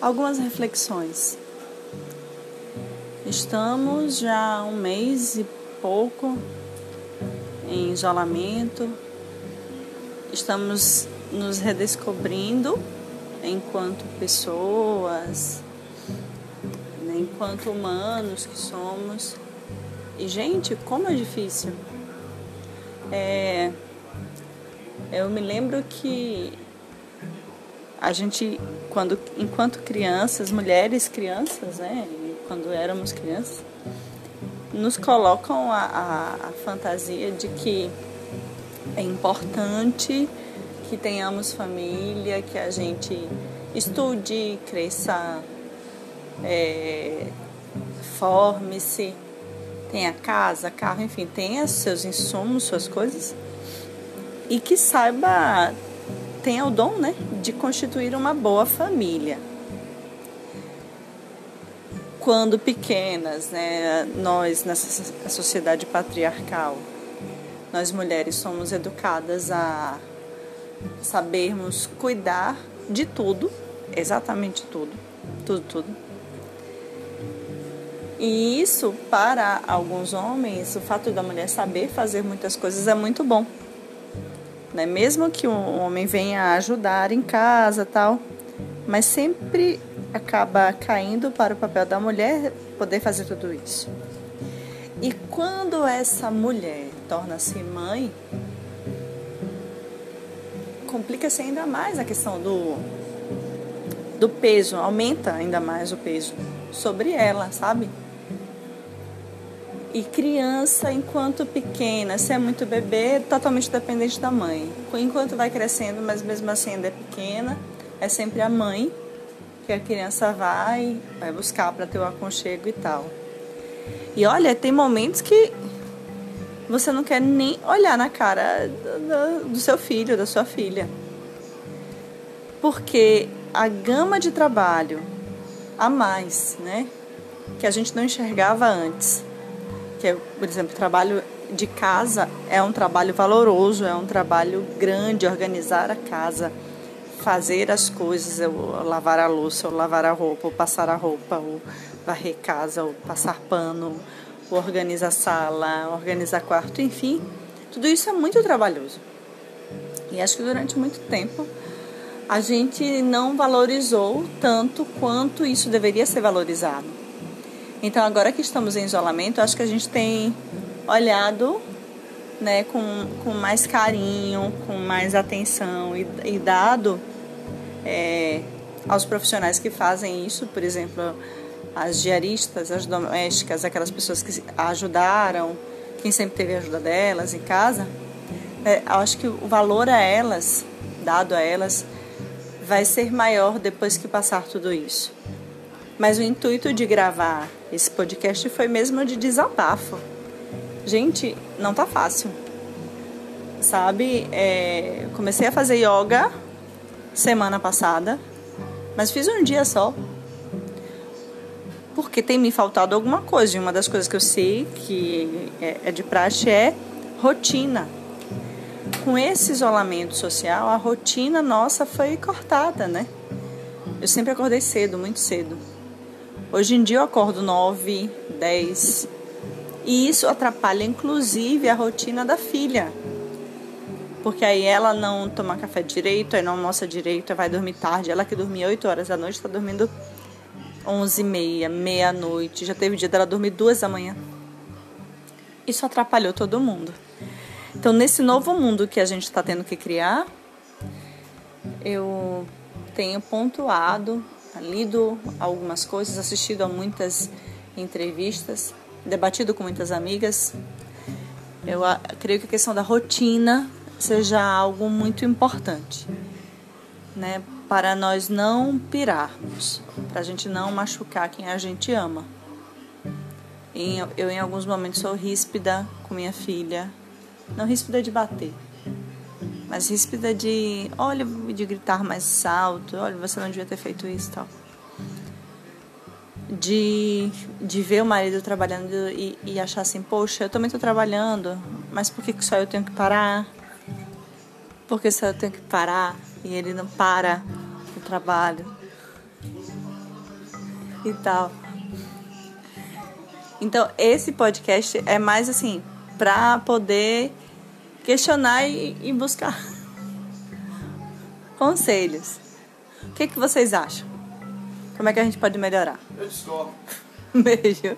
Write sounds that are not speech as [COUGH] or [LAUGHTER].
algumas reflexões. Estamos já um mês e pouco em isolamento, estamos nos redescobrindo enquanto pessoas, enquanto humanos que somos. E, gente, como é difícil. É, eu me lembro que a gente, quando, enquanto crianças, mulheres crianças, né, quando éramos crianças, nos colocam a, a, a fantasia de que é importante que tenhamos família, que a gente estude, cresça, é, forme-se, tenha casa, carro, enfim, tenha seus insumos, suas coisas e que saiba, tenha o dom né, de constituir uma boa família. Quando pequenas, né, nós nessa sociedade patriarcal, nós mulheres somos educadas a sabermos cuidar de tudo, exatamente tudo, tudo, tudo. E isso, para alguns homens, o fato da mulher saber fazer muitas coisas é muito bom. Né? Mesmo que um homem venha ajudar em casa tal, mas sempre acaba caindo para o papel da mulher poder fazer tudo isso. E quando essa mulher torna-se mãe, complica-se ainda mais a questão do, do peso, aumenta ainda mais o peso sobre ela, sabe? E criança, enquanto pequena, se é muito bebê, é totalmente dependente da mãe. Enquanto vai crescendo, mas mesmo assim ainda é pequena, é sempre a mãe que a criança vai, vai buscar para ter o aconchego e tal. E olha, tem momentos que você não quer nem olhar na cara do, do seu filho, da sua filha. Porque a gama de trabalho a mais, né? Que a gente não enxergava antes. Que é, por exemplo, trabalho de casa é um trabalho valoroso, é um trabalho grande, organizar a casa, fazer as coisas, ou lavar a louça, ou lavar a roupa, ou passar a roupa, ou varrer casa, ou passar pano, organiza a sala, organiza quarto, enfim, tudo isso é muito trabalhoso. E acho que durante muito tempo a gente não valorizou tanto quanto isso deveria ser valorizado. Então, agora que estamos em isolamento, acho que a gente tem olhado né, com, com mais carinho, com mais atenção e, e dado é, aos profissionais que fazem isso, por exemplo, as diaristas, as domésticas, aquelas pessoas que ajudaram, quem sempre teve a ajuda delas em casa, é, acho que o valor a elas, dado a elas, vai ser maior depois que passar tudo isso. Mas o intuito de gravar esse podcast foi mesmo de desabafo. Gente, não tá fácil. Sabe, é, comecei a fazer yoga semana passada, mas fiz um dia só porque tem me faltado alguma coisa. E uma das coisas que eu sei que é, é de praxe é rotina. Com esse isolamento social, a rotina nossa foi cortada, né? Eu sempre acordei cedo, muito cedo. Hoje em dia eu acordo 9, 10. E isso atrapalha inclusive a rotina da filha. Porque aí ela não toma café direito, aí não almoça direito, vai dormir tarde. Ela que dormia 8 horas da noite está dormindo onze e meia, meia-noite. Já teve dia dela dormir duas da manhã. Isso atrapalhou todo mundo. Então, nesse novo mundo que a gente está tendo que criar, eu tenho pontuado, lido algumas coisas, assistido a muitas entrevistas, debatido com muitas amigas. Eu creio que a questão da rotina seja algo muito importante, né? para nós não pirarmos, para a gente não machucar quem a gente ama. Eu, em alguns momentos, sou ríspida com minha filha, não ríspida de bater, mas ríspida de, olha, de gritar mais alto, olha, você não devia ter feito isso tal. De, de ver o marido trabalhando e, e achar assim, poxa, eu também estou trabalhando, mas por que só eu tenho que parar? Por que só eu tenho que parar? e ele não para o trabalho. e tal. Então, esse podcast é mais assim, pra poder questionar e, e buscar conselhos. O que, que vocês acham? Como é que a gente pode melhorar? Eu discordo. [LAUGHS] Beijo.